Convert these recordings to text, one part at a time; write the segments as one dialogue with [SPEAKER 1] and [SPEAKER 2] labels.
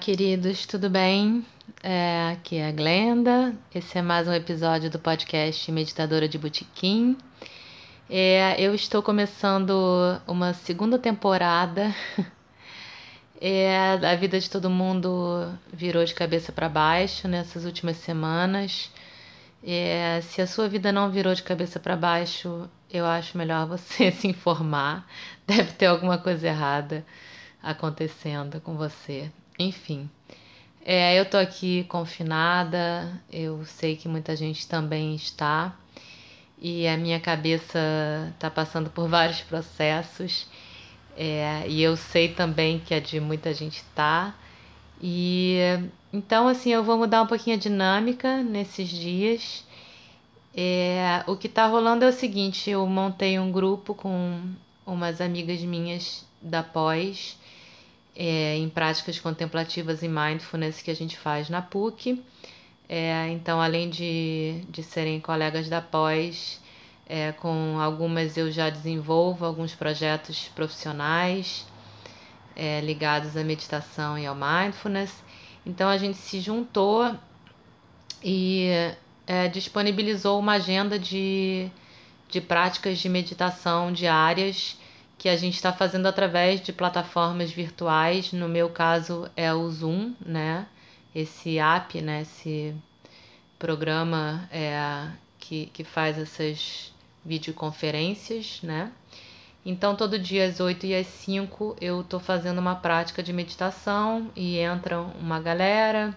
[SPEAKER 1] queridos, tudo bem? É, aqui é a Glenda. Esse é mais um episódio do podcast Meditadora de Botequim. É, eu estou começando uma segunda temporada. É, a vida de todo mundo virou de cabeça para baixo nessas últimas semanas. É, se a sua vida não virou de cabeça para baixo, eu acho melhor você se informar. Deve ter alguma coisa errada acontecendo com você. Enfim, é, eu tô aqui confinada, eu sei que muita gente também está, e a minha cabeça tá passando por vários processos, é, e eu sei também que a de muita gente tá. E então, assim, eu vou mudar um pouquinho a dinâmica nesses dias. É, o que tá rolando é o seguinte: eu montei um grupo com umas amigas minhas da pós é, em práticas contemplativas e mindfulness que a gente faz na PUC. É, então, além de, de serem colegas da pós, é, com algumas eu já desenvolvo alguns projetos profissionais é, ligados à meditação e ao mindfulness. Então, a gente se juntou e é, disponibilizou uma agenda de, de práticas de meditação diárias que a gente está fazendo através de plataformas virtuais. No meu caso é o Zoom, né? Esse app, né? Esse programa é, que, que faz essas videoconferências, né? Então, todo dia às 8 e às 5 eu tô fazendo uma prática de meditação e entra uma galera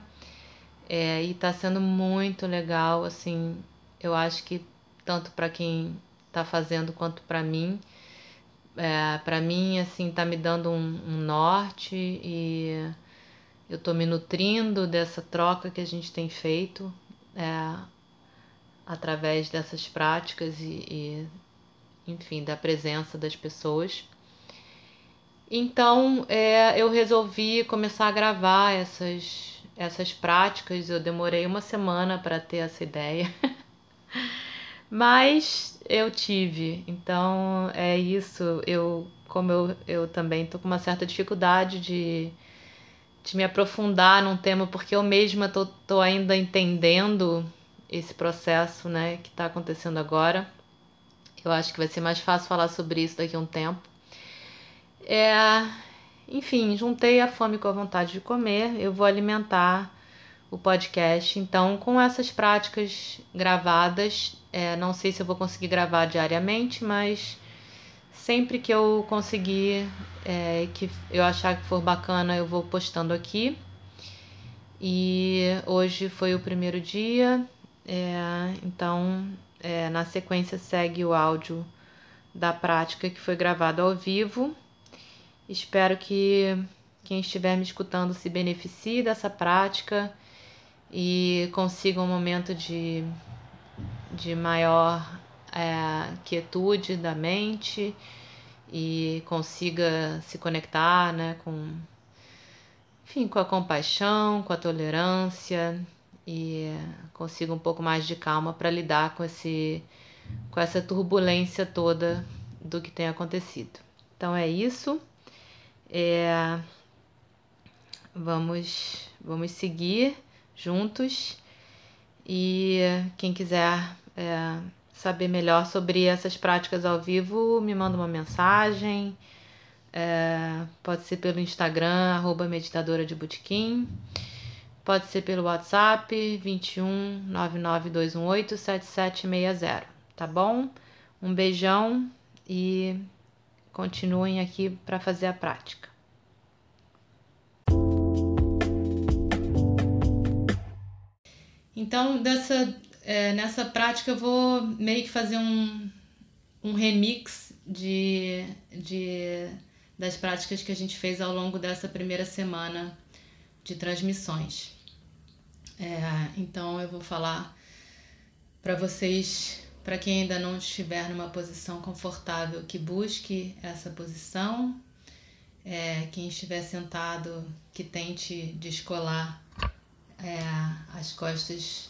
[SPEAKER 1] é, e tá sendo muito legal, assim, eu acho que tanto para quem tá fazendo quanto para mim é, para mim, assim, tá me dando um, um, norte e eu tô me nutrindo dessa troca que a gente tem feito é, através dessas práticas e, e, enfim, da presença das pessoas. Então, é, eu resolvi começar a gravar essas, essas práticas. Eu demorei uma semana para ter essa ideia. Mas eu tive. Então é isso. Eu, como eu, eu também tô com uma certa dificuldade de, de me aprofundar num tema, porque eu mesma tô, tô ainda entendendo esse processo né, que está acontecendo agora. Eu acho que vai ser mais fácil falar sobre isso daqui a um tempo. É, enfim, juntei a fome com a vontade de comer. Eu vou alimentar o podcast. Então, com essas práticas gravadas, é, não sei se eu vou conseguir gravar diariamente, mas sempre que eu conseguir, é, que eu achar que for bacana, eu vou postando aqui. E hoje foi o primeiro dia, é, então é, na sequência segue o áudio da prática que foi gravado ao vivo. Espero que quem estiver me escutando se beneficie dessa prática e consiga um momento de de maior é, quietude da mente e consiga se conectar né, com, enfim, com a compaixão, com a tolerância e consiga um pouco mais de calma para lidar com, esse, com essa turbulência toda do que tem acontecido. Então é isso. É, vamos, vamos seguir juntos e quem quiser é, saber melhor sobre essas práticas ao vivo, me manda uma mensagem. É, pode ser pelo Instagram, arroba meditadora de Botequim. Pode ser pelo WhatsApp 21 99218 7760, tá bom? Um beijão e continuem aqui para fazer a prática. Então, dessa, é, nessa prática, eu vou meio que fazer um, um remix de, de, das práticas que a gente fez ao longo dessa primeira semana de transmissões. É, então, eu vou falar para vocês, para quem ainda não estiver numa posição confortável, que busque essa posição. É, quem estiver sentado, que tente descolar é, as costas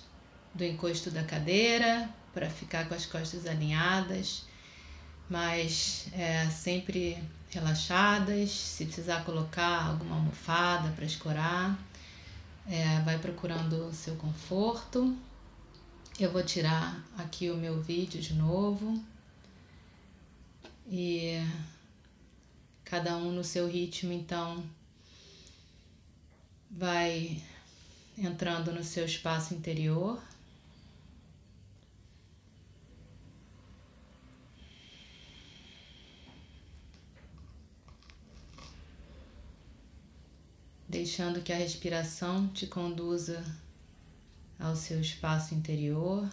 [SPEAKER 1] do encosto da cadeira para ficar com as costas alinhadas, mas é, sempre relaxadas. Se precisar colocar alguma almofada para escorar, é, vai procurando o seu conforto. Eu vou tirar aqui o meu vídeo de novo e cada um no seu ritmo, então vai entrando no seu espaço interior. Deixando que a respiração te conduza ao seu espaço interior.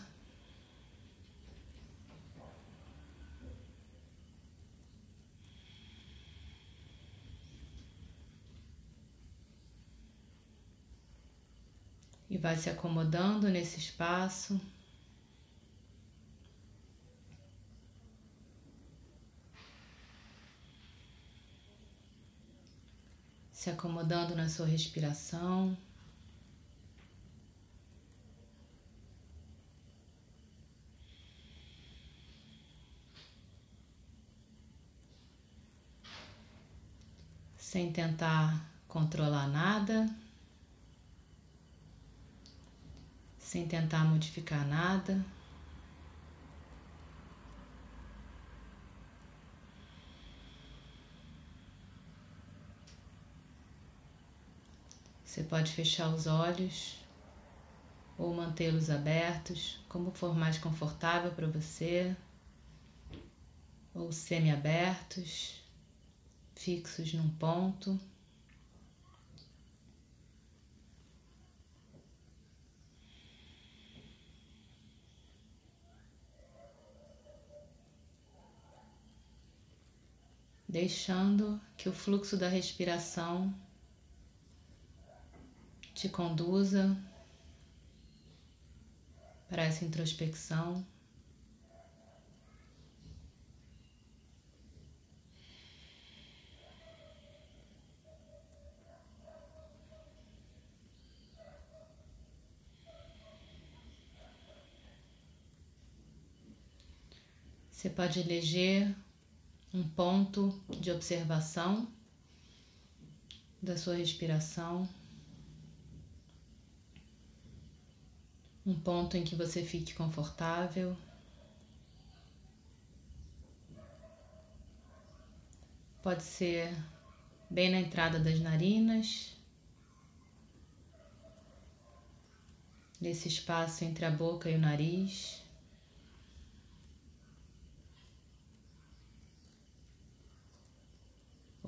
[SPEAKER 1] E vai se acomodando nesse espaço. Se acomodando na sua respiração. Sem tentar controlar nada. Sem tentar modificar nada. Você pode fechar os olhos ou mantê-los abertos, como for mais confortável para você, ou semi-abertos, fixos num ponto. Deixando que o fluxo da respiração te conduza para essa introspecção. Você pode eleger um ponto de observação da sua respiração, um ponto em que você fique confortável. Pode ser bem na entrada das narinas, nesse espaço entre a boca e o nariz.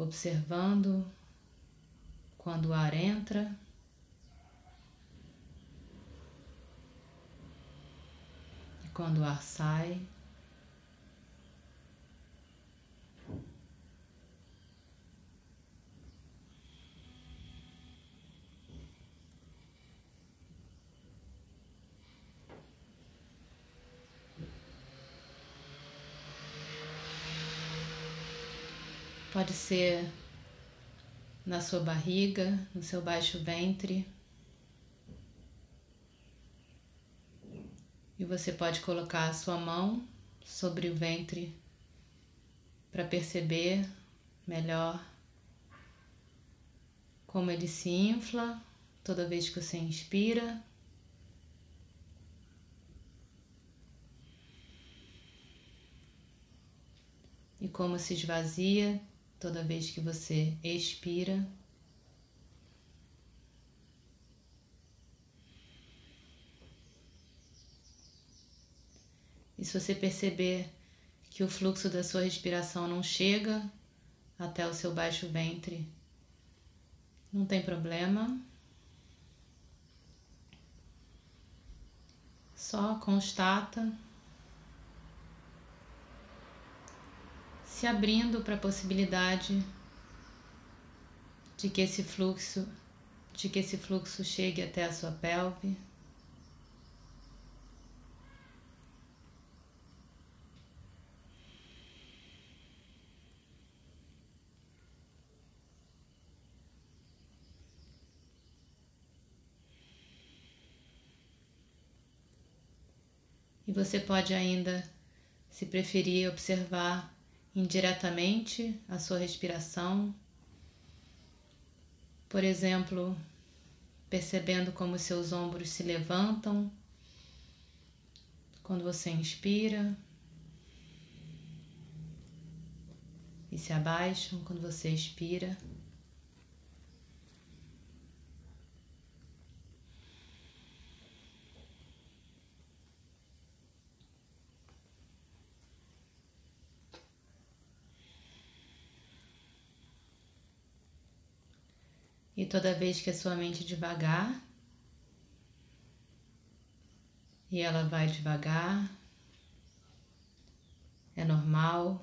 [SPEAKER 1] Observando quando o ar entra e quando o ar sai. Ser na sua barriga, no seu baixo ventre. E você pode colocar a sua mão sobre o ventre para perceber melhor como ele se infla toda vez que você inspira. E como se esvazia toda vez que você expira. E se você perceber que o fluxo da sua respiração não chega até o seu baixo ventre, não tem problema. Só constata se abrindo para a possibilidade de que esse fluxo de que esse fluxo chegue até a sua pelve. E você pode ainda, se preferir, observar indiretamente a sua respiração. Por exemplo, percebendo como seus ombros se levantam quando você inspira e se abaixam quando você expira. E toda vez que a sua mente devagar, e ela vai devagar, é normal.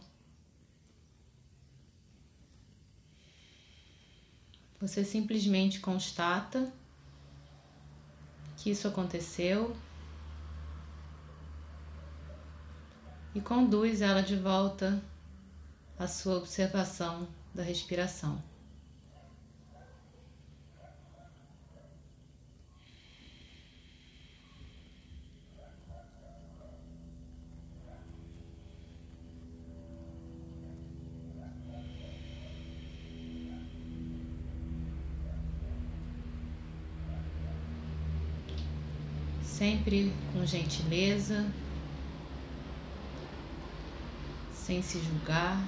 [SPEAKER 1] Você simplesmente constata que isso aconteceu e conduz ela de volta à sua observação da respiração. Sempre com gentileza, sem se julgar.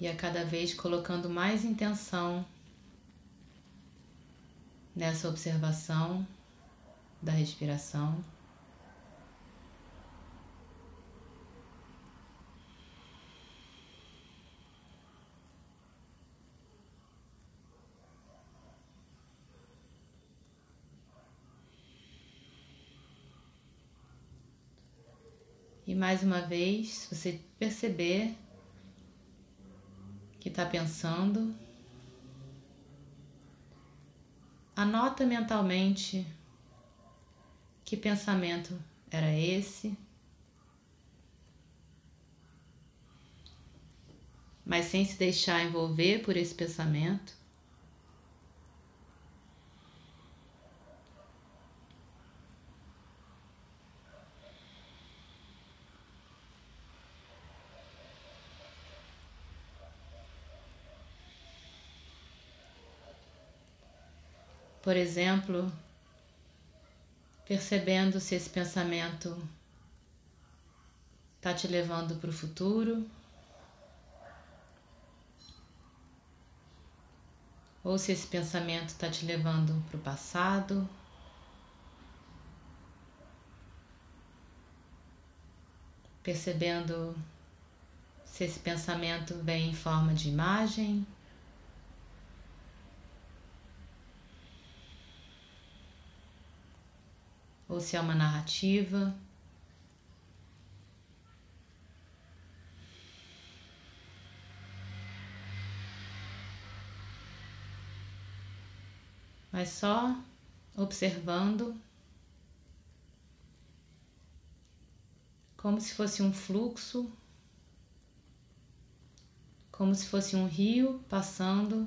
[SPEAKER 1] E a cada vez colocando mais intenção nessa observação da respiração. E mais uma vez, se você perceber que está pensando, anota mentalmente que pensamento era esse, mas sem se deixar envolver por esse pensamento. Por exemplo, percebendo se esse pensamento está te levando para o futuro ou se esse pensamento está te levando para o passado. Percebendo se esse pensamento vem em forma de imagem ou se é uma narrativa. Mas só observando como se fosse um fluxo, como se fosse um rio passando,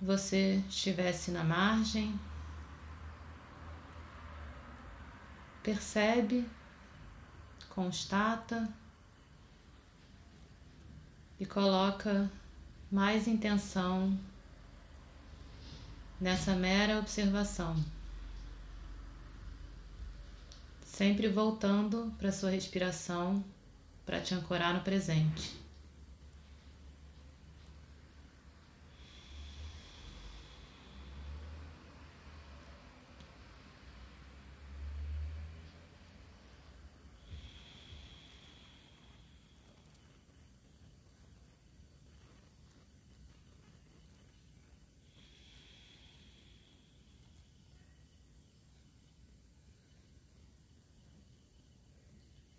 [SPEAKER 1] você estivesse na margem. Percebe, constata e coloca mais intenção nessa mera observação. Sempre voltando para sua respiração para te ancorar no presente.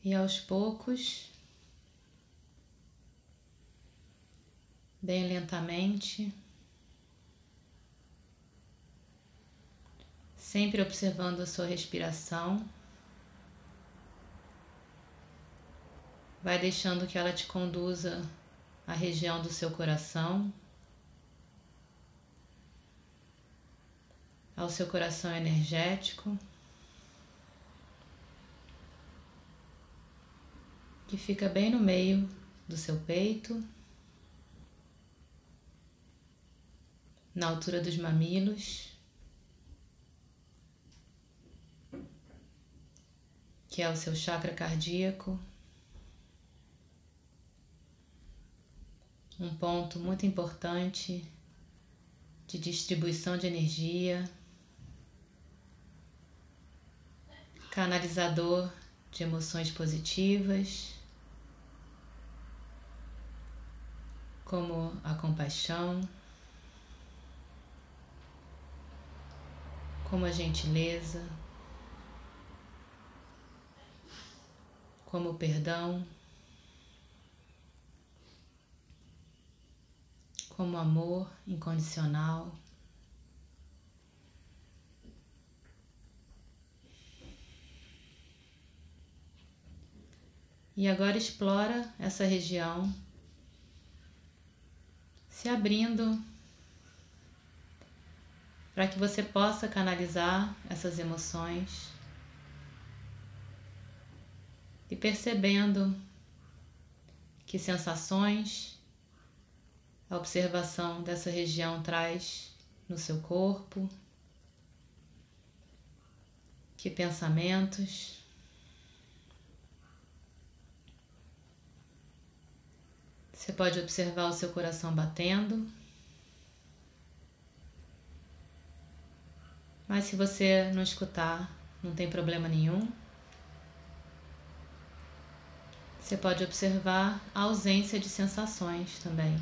[SPEAKER 1] E aos poucos, bem lentamente, sempre observando a sua respiração. Vai deixando que ela te conduza à região do seu coração, ao seu coração energético, que fica bem no meio do seu peito, na altura dos mamilos. Que é o seu chakra cardíaco. um ponto muito importante de distribuição de energia, canalizador de emoções positivas, como a compaixão, como a gentileza, como o perdão. como amor incondicional. E agora explora essa região, se abrindo para que você possa canalizar essas emoções e percebendo que sensações a observação dessa região traz no seu corpo, que pensamentos. Você pode observar o seu coração batendo. Mas se você não escutar, não tem problema nenhum. Você pode observar a ausência de sensações também.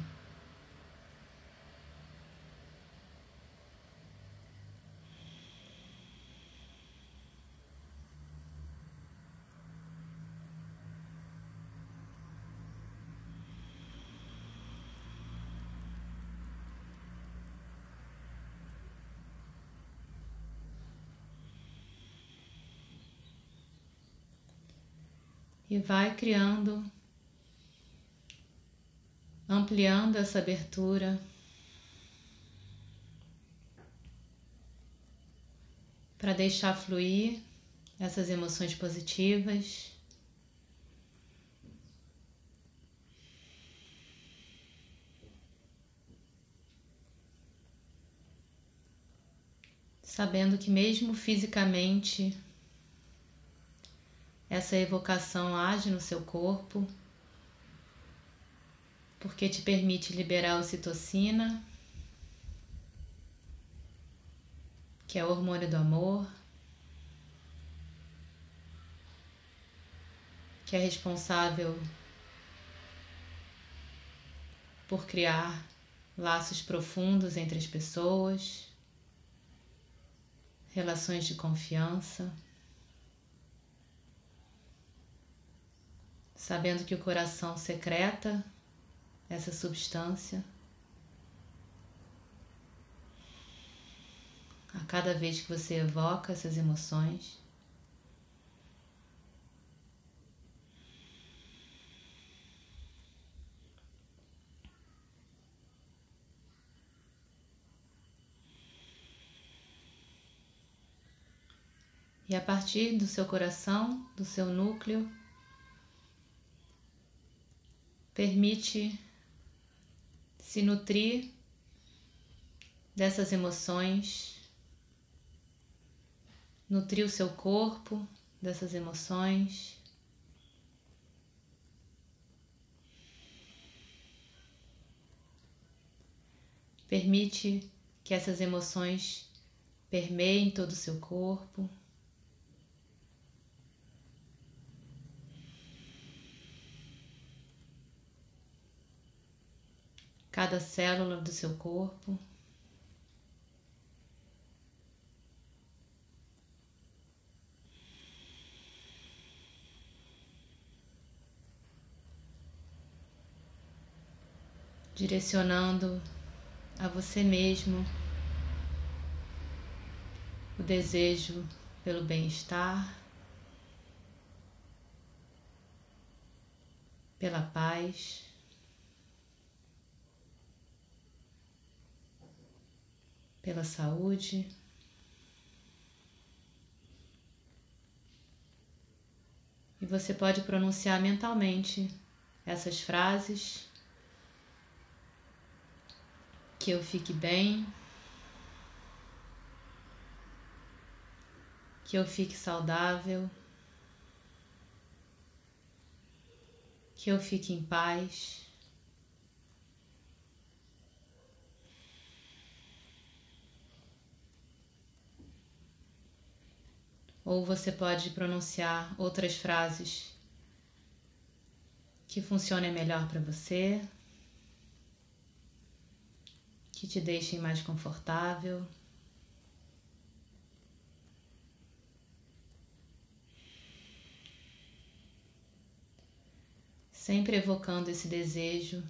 [SPEAKER 1] E vai criando, ampliando essa abertura. Para deixar fluir essas emoções positivas. Sabendo que, mesmo fisicamente, essa evocação age no seu corpo porque te permite liberar ocitocina, que é o hormônio do amor, que é responsável por criar laços profundos entre as pessoas, relações de confiança. Sabendo que o coração secreta essa substância a cada vez que você evoca essas emoções. E a partir do seu coração, do seu núcleo, Permite se nutrir dessas emoções, nutrir o seu corpo dessas emoções. Permite que essas emoções permeiem todo o seu corpo. cada célula do seu corpo. Direcionando a você mesmo o desejo pelo bem-estar, pela paz. Pela saúde, e você pode pronunciar mentalmente essas frases. Que eu fique bem, que eu fique saudável, que eu fique em paz. Ou você pode pronunciar outras frases que funcionem melhor para você, que te deixem mais confortável. Sempre evocando esse desejo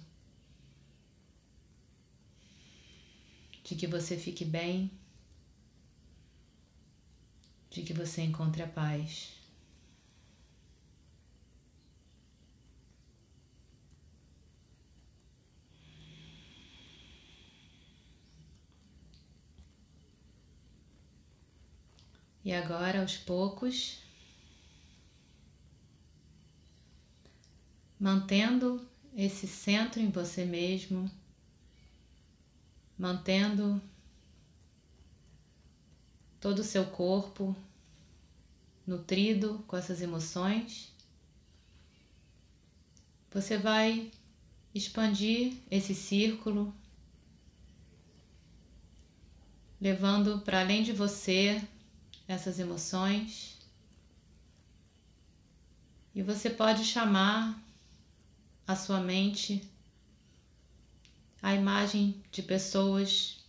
[SPEAKER 1] de que você fique bem, você encontre a paz. E agora, aos poucos, mantendo esse centro em você mesmo, mantendo todo o seu corpo nutrido com essas emoções, você vai expandir esse círculo, levando para além de você essas emoções. E você pode chamar a sua mente a imagem de pessoas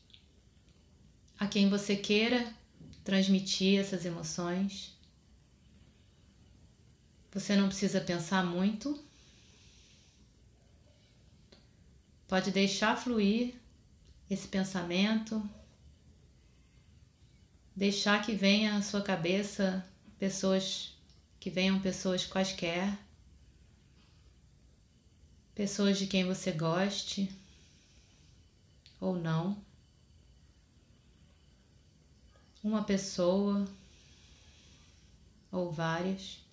[SPEAKER 1] a quem você queira transmitir essas emoções. Você não precisa pensar muito. Pode deixar fluir esse pensamento, deixar que venha à sua cabeça pessoas que venham pessoas quaisquer, pessoas de quem você goste ou não, uma pessoa ou várias.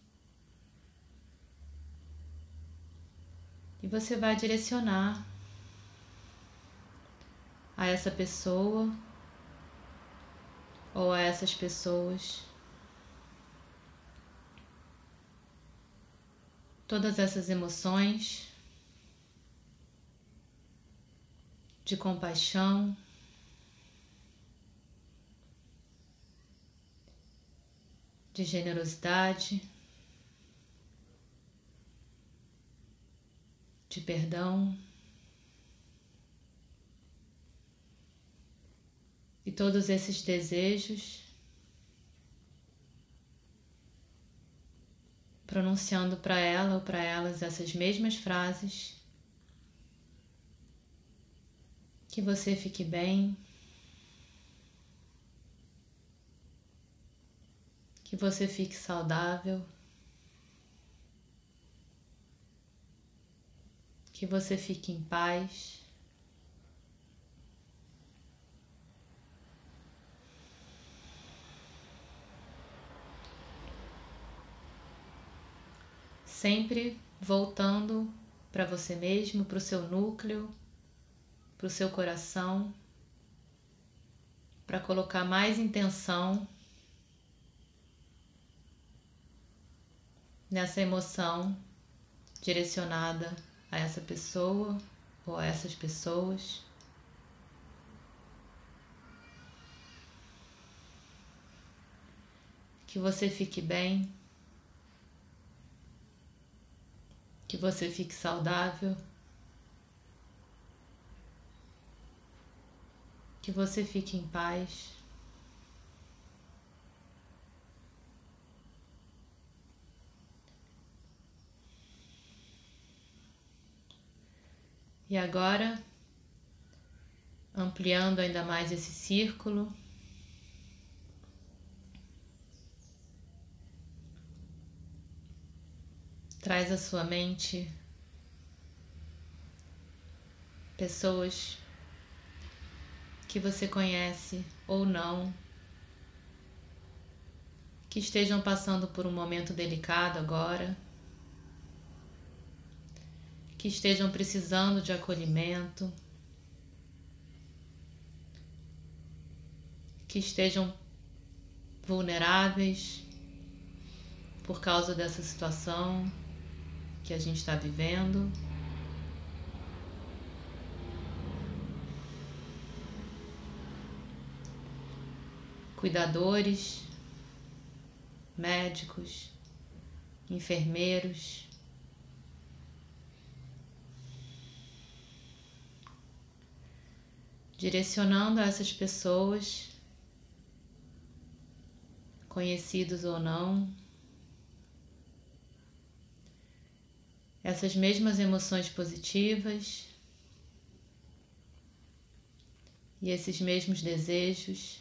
[SPEAKER 1] E você vai direcionar a essa pessoa ou a essas pessoas. Todas essas emoções de compaixão, de generosidade, de perdão. e todos esses desejos, pronunciando para ela ou para elas essas mesmas frases. Que você fique bem, que você fique saudável, que você fique em paz. sempre voltando para você mesmo, para o seu núcleo, para o seu coração, para colocar mais intenção nessa emoção direcionada a essa pessoa ou a essas pessoas. Que você fique bem. que você fique saudável, que você fique em paz. E agora ampliando ainda mais esse círculo. Traz à sua mente pessoas que você conhece ou não, que estejam passando por um momento delicado agora, que estejam precisando de acolhimento, que estejam vulneráveis por causa dessa situação que a gente está vivendo. Cuidadores, médicos, enfermeiros, direcionando a essas pessoas conhecidos ou não, essas mesmas emoções positivas e esses mesmos desejos,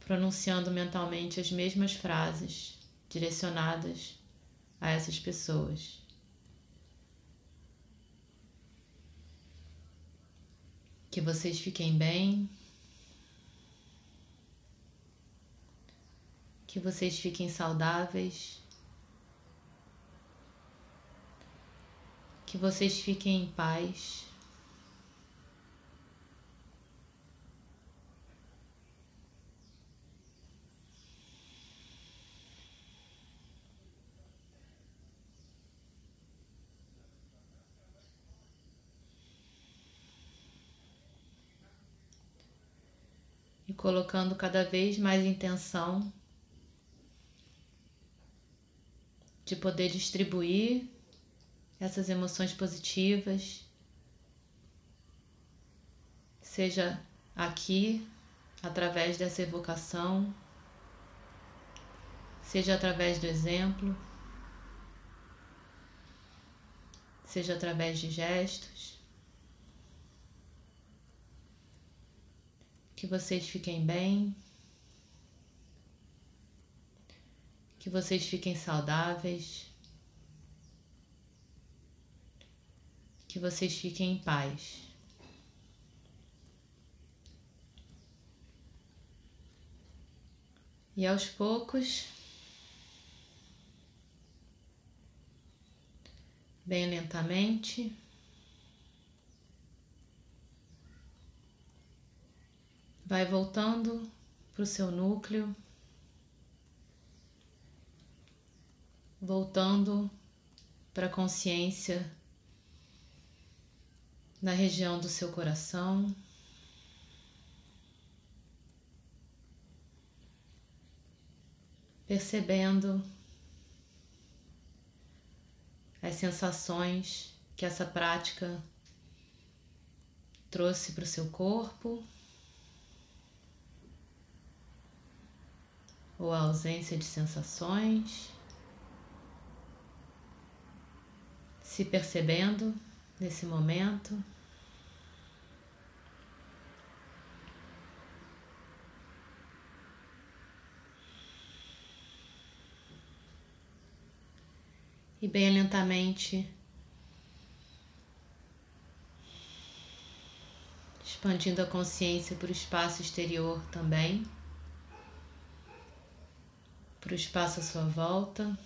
[SPEAKER 1] pronunciando mentalmente as mesmas frases direcionadas a essas pessoas. Que vocês fiquem bem. que vocês fiquem saudáveis, que vocês fiquem em paz. Colocando cada vez mais intenção de poder distribuir essas emoções positivas, seja aqui, através dessa evocação, seja através do exemplo, seja através de gestos. Que vocês fiquem bem. que vocês fiquem saudáveis, que vocês fiquem em paz. E aos poucos, bem lentamente, vai voltando para o seu núcleo. voltando para a consciência na região do seu coração. Percebendo as sensações que essa prática trouxe para o seu corpo, ou a ausência de sensações. se percebendo nesse momento. E bem lentamente expandindo a consciência para o espaço exterior também, para o espaço à sua volta.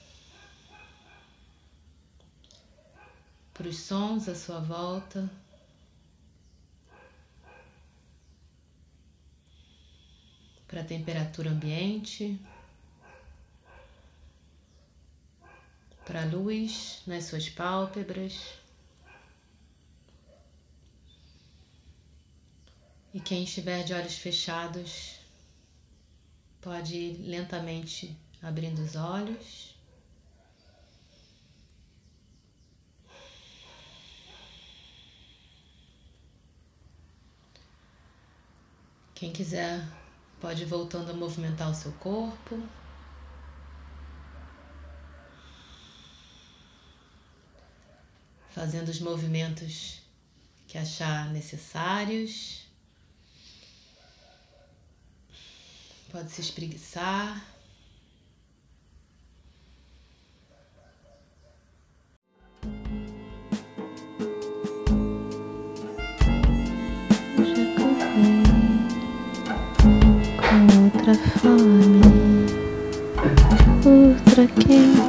[SPEAKER 1] para os sons à sua volta. Para a temperatura ambiente, para a luz nas suas pálpebras. E quem estiver de olhos fechados pode ir lentamente abrindo os olhos. Quem quiser pode ir voltando a movimentar o seu corpo. fazendo os movimentos que achar necessários. Pode se espreguiçar.
[SPEAKER 2] Outra